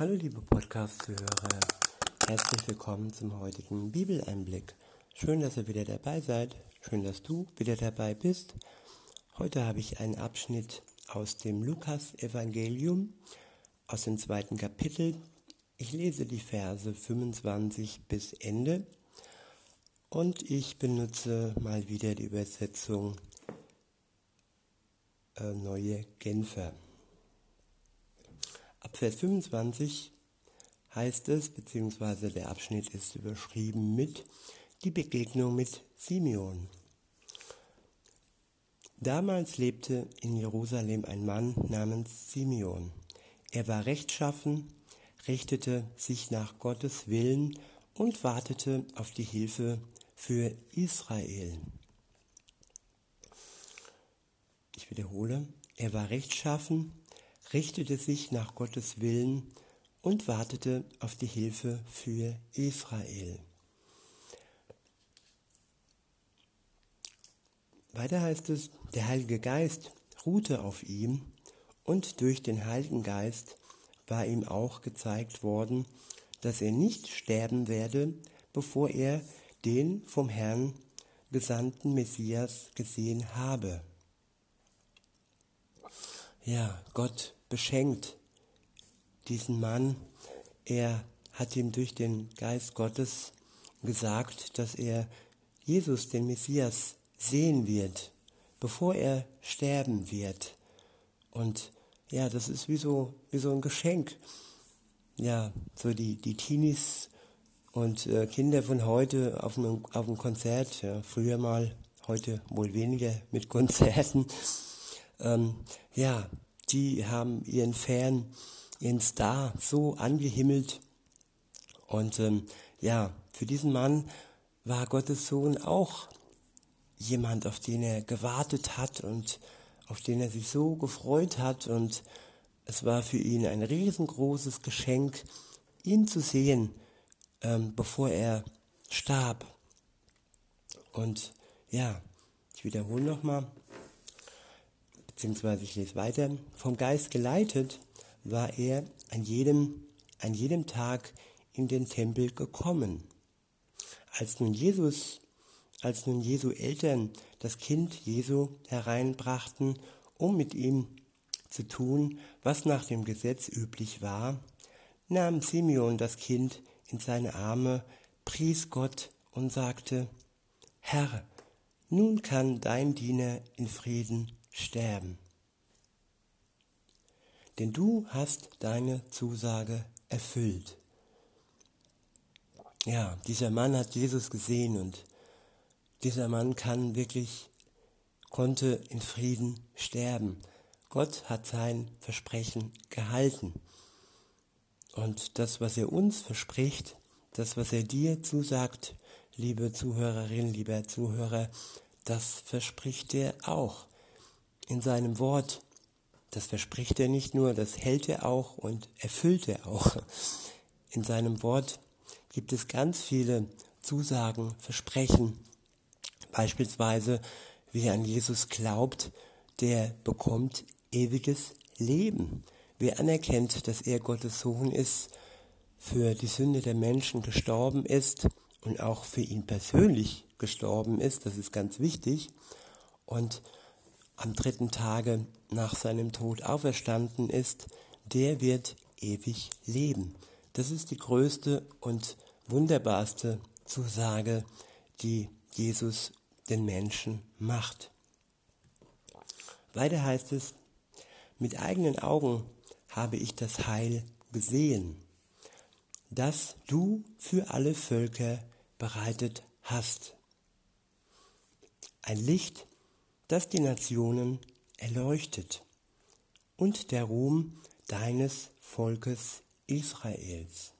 Hallo liebe Podcast-Zuhörer, herzlich willkommen zum heutigen Bibeleinblick. Schön, dass ihr wieder dabei seid, schön, dass du wieder dabei bist. Heute habe ich einen Abschnitt aus dem Lukas-Evangelium, aus dem zweiten Kapitel. Ich lese die Verse 25 bis Ende und ich benutze mal wieder die Übersetzung äh, Neue Genfer. Ab Vers 25 heißt es, beziehungsweise der Abschnitt ist überschrieben mit die Begegnung mit Simeon. Damals lebte in Jerusalem ein Mann namens Simeon. Er war rechtschaffen, richtete sich nach Gottes Willen und wartete auf die Hilfe für Israel. Ich wiederhole, er war rechtschaffen, richtete sich nach Gottes Willen und wartete auf die Hilfe für Israel. Weiter heißt es, der Heilige Geist ruhte auf ihm und durch den Heiligen Geist war ihm auch gezeigt worden, dass er nicht sterben werde, bevor er den vom Herrn gesandten Messias gesehen habe. Ja, Gott beschenkt diesen Mann. Er hat ihm durch den Geist Gottes gesagt, dass er Jesus, den Messias, sehen wird, bevor er sterben wird. Und ja, das ist wie so, wie so ein Geschenk. Ja, so die, die Teenies und äh, Kinder von heute auf einem, auf einem Konzert, ja, früher mal, heute wohl weniger mit Konzerten, ähm, ja, die haben ihren Fan, ihren Star so angehimmelt. Und ähm, ja, für diesen Mann war Gottes Sohn auch jemand, auf den er gewartet hat und auf den er sich so gefreut hat. Und es war für ihn ein riesengroßes Geschenk, ihn zu sehen, ähm, bevor er starb. Und ja, ich wiederhole nochmal, beziehungsweise ich lese weiter, vom Geist geleitet war er an jedem, an jedem Tag in den Tempel gekommen. Als nun Jesus, als nun Jesu Eltern das Kind Jesu hereinbrachten, um mit ihm zu tun, was nach dem Gesetz üblich war, nahm Simeon das Kind in seine Arme, pries Gott und sagte, Herr, nun kann dein Diener in Frieden sterben. Denn du hast deine Zusage erfüllt. Ja, dieser Mann hat Jesus gesehen und dieser Mann kann wirklich, konnte in Frieden sterben. Gott hat sein Versprechen gehalten. Und das, was er uns verspricht, das, was er dir zusagt, liebe Zuhörerin, lieber Zuhörer, das verspricht er auch in seinem Wort. Das verspricht er nicht nur, das hält er auch und erfüllt er auch. In seinem Wort gibt es ganz viele Zusagen, Versprechen. Beispielsweise, wer an Jesus glaubt, der bekommt ewiges Leben. Wer anerkennt, dass er Gottes Sohn ist, für die Sünde der Menschen gestorben ist und auch für ihn persönlich gestorben ist, das ist ganz wichtig, und am dritten Tage nach seinem Tod auferstanden ist, der wird ewig leben. Das ist die größte und wunderbarste Zusage, die Jesus den Menschen macht. Weiter heißt es, mit eigenen Augen habe ich das Heil gesehen, das du für alle Völker bereitet hast. Ein Licht, das die Nationen erleuchtet und der Ruhm deines Volkes Israels.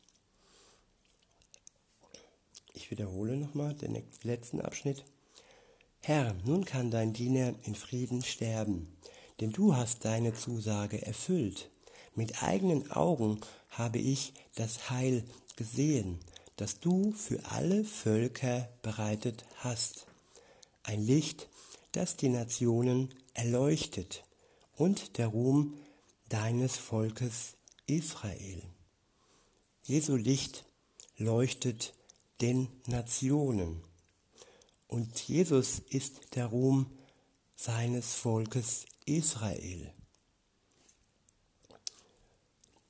Ich wiederhole nochmal den letzten Abschnitt. Herr, nun kann dein Diener in Frieden sterben, denn du hast deine Zusage erfüllt. Mit eigenen Augen habe ich das Heil gesehen, das du für alle Völker bereitet hast. Ein Licht, das die Nationen erleuchtet und der Ruhm deines Volkes Israel. Jesu Licht leuchtet den Nationen. Und Jesus ist der Ruhm seines Volkes Israel.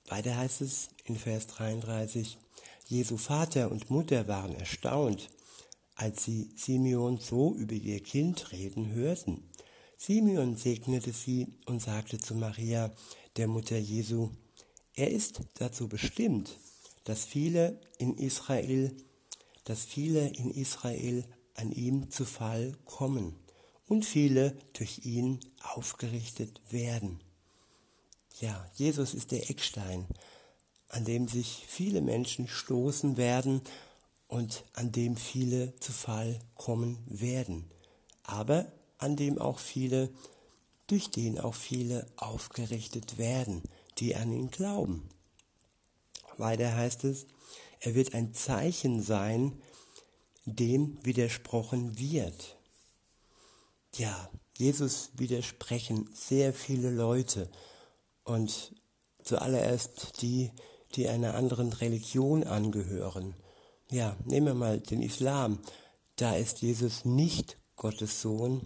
Weiter heißt es in Vers 33, Jesu Vater und Mutter waren erstaunt, als sie Simeon so über ihr Kind reden hörten. Simeon segnete sie und sagte zu Maria, der Mutter Jesu, er ist dazu bestimmt, dass viele in Israel, dass viele in Israel an ihm zu Fall kommen und viele durch ihn aufgerichtet werden. Ja, Jesus ist der Eckstein, an dem sich viele Menschen stoßen werden und an dem viele zu Fall kommen werden, aber an dem auch viele, durch den auch viele aufgerichtet werden, die an ihn glauben. Weiter heißt es, er wird ein Zeichen sein, dem widersprochen wird. Ja, Jesus widersprechen sehr viele Leute und zuallererst die, die einer anderen Religion angehören. Ja, nehmen wir mal den Islam. Da ist Jesus nicht Gottes Sohn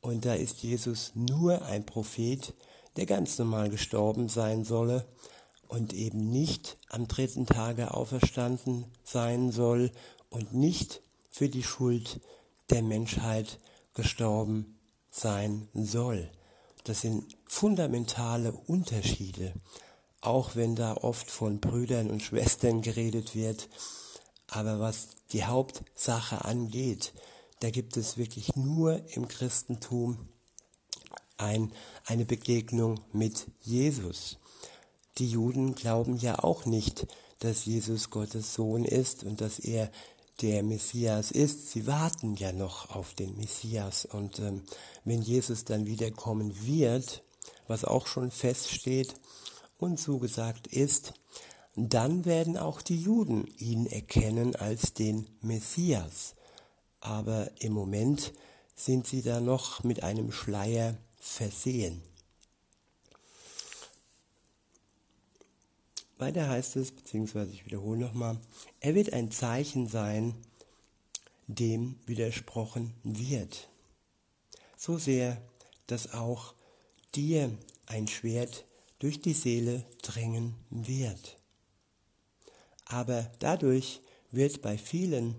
und da ist Jesus nur ein Prophet, der ganz normal gestorben sein solle und eben nicht am dritten Tage auferstanden sein soll und nicht für die Schuld der Menschheit gestorben sein soll. Das sind fundamentale Unterschiede, auch wenn da oft von Brüdern und Schwestern geredet wird. Aber was die Hauptsache angeht, da gibt es wirklich nur im Christentum ein, eine Begegnung mit Jesus. Die Juden glauben ja auch nicht, dass Jesus Gottes Sohn ist und dass er der Messias ist. Sie warten ja noch auf den Messias. Und ähm, wenn Jesus dann wiederkommen wird, was auch schon feststeht und zugesagt ist, dann werden auch die Juden ihn erkennen als den Messias. Aber im Moment sind sie da noch mit einem Schleier versehen. Weiter heißt es, beziehungsweise ich wiederhole nochmal, er wird ein Zeichen sein, dem widersprochen wird. So sehr, dass auch dir ein Schwert durch die Seele drängen wird. Aber dadurch wird bei vielen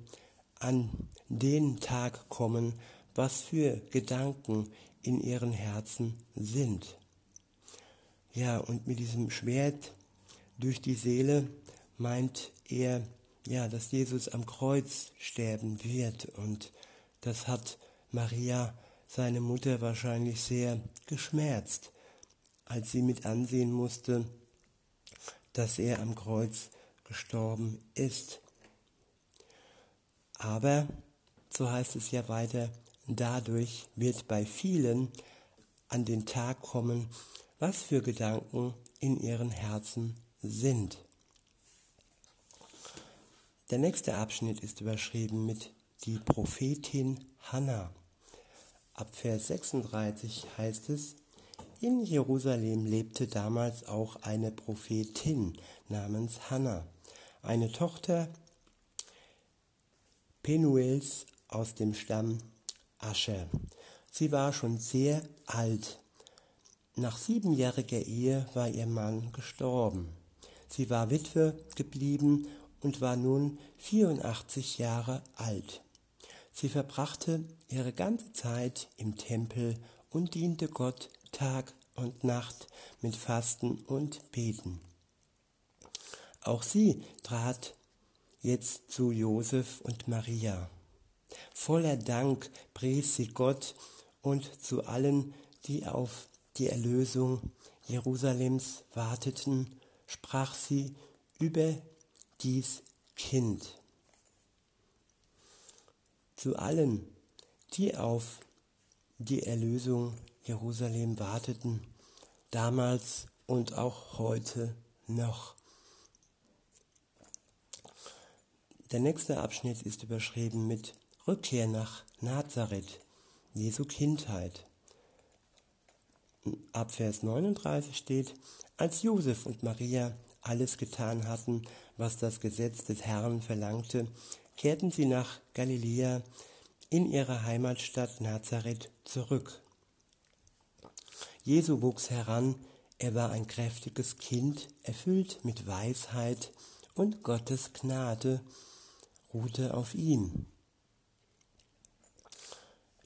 an den Tag kommen, was für Gedanken in ihren Herzen sind. Ja, und mit diesem Schwert durch die Seele meint er, ja, dass Jesus am Kreuz sterben wird. Und das hat Maria, seine Mutter, wahrscheinlich sehr geschmerzt, als sie mit ansehen musste, dass er am Kreuz gestorben ist. Aber, so heißt es ja weiter, dadurch wird bei vielen an den Tag kommen, was für Gedanken in ihren Herzen sind. Der nächste Abschnitt ist überschrieben mit die Prophetin Hannah. Ab Vers 36 heißt es, in Jerusalem lebte damals auch eine Prophetin namens Hannah, eine Tochter Penuels aus dem Stamm Ascher. Sie war schon sehr alt. Nach siebenjähriger Ehe war ihr Mann gestorben. Sie war Witwe geblieben und war nun 84 Jahre alt. Sie verbrachte ihre ganze Zeit im Tempel und diente Gott Tag und Nacht mit Fasten und Beten. Auch sie trat jetzt zu Josef und Maria. Voller Dank pries sie Gott und zu allen, die auf die Erlösung Jerusalems warteten sprach sie über dies Kind. Zu allen, die auf die Erlösung Jerusalem warteten, damals und auch heute noch. Der nächste Abschnitt ist überschrieben mit Rückkehr nach Nazareth, Jesu Kindheit. Ab Vers 39 steht, als Josef und Maria alles getan hatten, was das Gesetz des Herrn verlangte, kehrten sie nach Galiläa in ihre Heimatstadt Nazareth zurück. Jesu wuchs heran, er war ein kräftiges Kind, erfüllt mit Weisheit und Gottes Gnade ruhte auf ihm.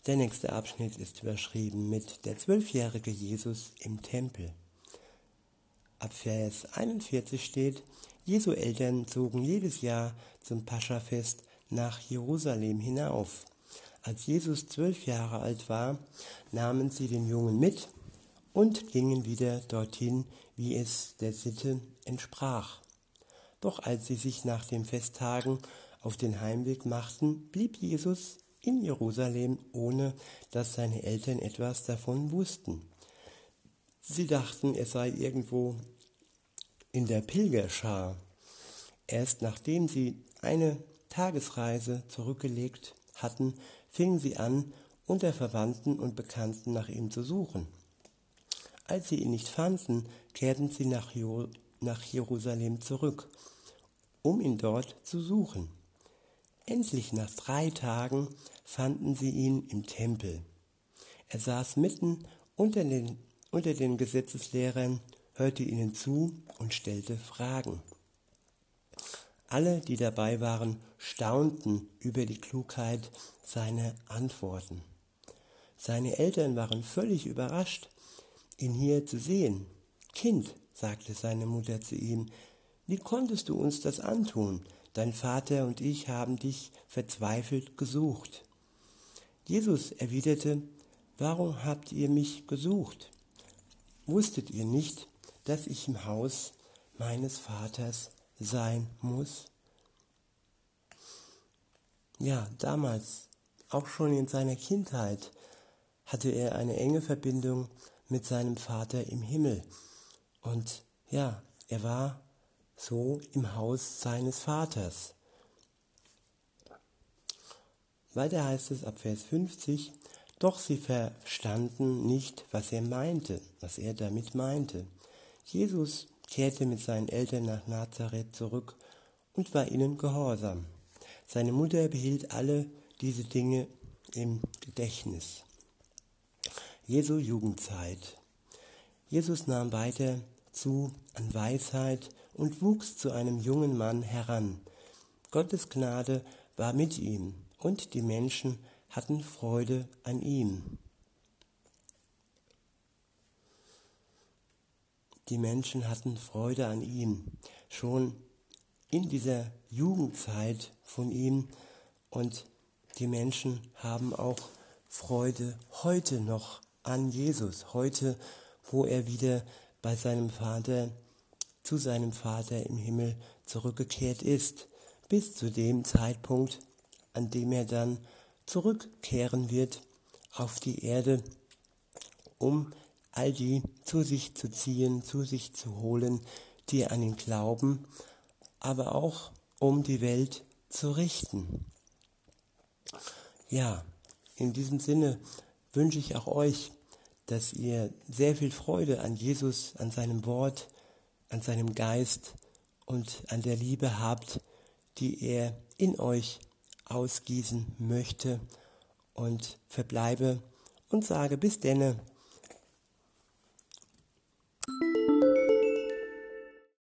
Der nächste Abschnitt ist überschrieben mit der zwölfjährige Jesus im Tempel. Ab Vers 41 steht, Jesu Eltern zogen jedes Jahr zum Paschafest nach Jerusalem hinauf. Als Jesus zwölf Jahre alt war, nahmen sie den Jungen mit und gingen wieder dorthin, wie es der Sitte entsprach. Doch als sie sich nach den Festtagen auf den Heimweg machten, blieb Jesus in Jerusalem, ohne dass seine Eltern etwas davon wussten. Sie dachten, er sei irgendwo in der Pilgerschar. Erst nachdem sie eine Tagesreise zurückgelegt hatten, fingen sie an, unter Verwandten und Bekannten nach ihm zu suchen. Als sie ihn nicht fanden, kehrten sie nach, Jerusalem zurück, um ihn dort zu suchen. Endlich nach drei Tagen fanden sie ihn im Tempel. Er saß mitten unter den, unter den Gesetzeslehrern, hörte ihnen zu und stellte Fragen. Alle, die dabei waren, staunten über die Klugheit seiner Antworten. Seine Eltern waren völlig überrascht, ihn hier zu sehen. Kind, sagte seine Mutter zu ihm, wie konntest du uns das antun? Dein Vater und ich haben dich verzweifelt gesucht. Jesus erwiderte, Warum habt ihr mich gesucht? Wusstet ihr nicht, dass ich im Haus meines Vaters sein muss? Ja, damals, auch schon in seiner Kindheit, hatte er eine enge Verbindung mit seinem Vater im Himmel. Und ja, er war so im Haus seines Vaters. Weiter heißt es ab Vers 50, doch sie verstanden nicht, was er meinte, was er damit meinte. Jesus kehrte mit seinen Eltern nach Nazareth zurück und war ihnen gehorsam. Seine Mutter behielt alle diese Dinge im Gedächtnis. Jesu Jugendzeit. Jesus nahm weiter zu an Weisheit und wuchs zu einem jungen Mann heran. Gottes Gnade war mit ihm und die Menschen hatten Freude an ihm. Die Menschen hatten Freude an ihm, schon in dieser Jugendzeit von ihm und die Menschen haben auch Freude heute noch an Jesus, heute, wo er wieder bei seinem Vater, zu seinem Vater im Himmel zurückgekehrt ist, bis zu dem Zeitpunkt, an dem er dann zurückkehren wird auf die Erde, um all die zu sich zu ziehen, zu sich zu holen, die an ihn glauben, aber auch um die Welt zu richten. Ja, in diesem Sinne wünsche ich auch euch, dass ihr sehr viel Freude an Jesus, an seinem Wort, an seinem Geist und an der Liebe habt, die er in euch ausgießen möchte. Und verbleibe und sage bis denne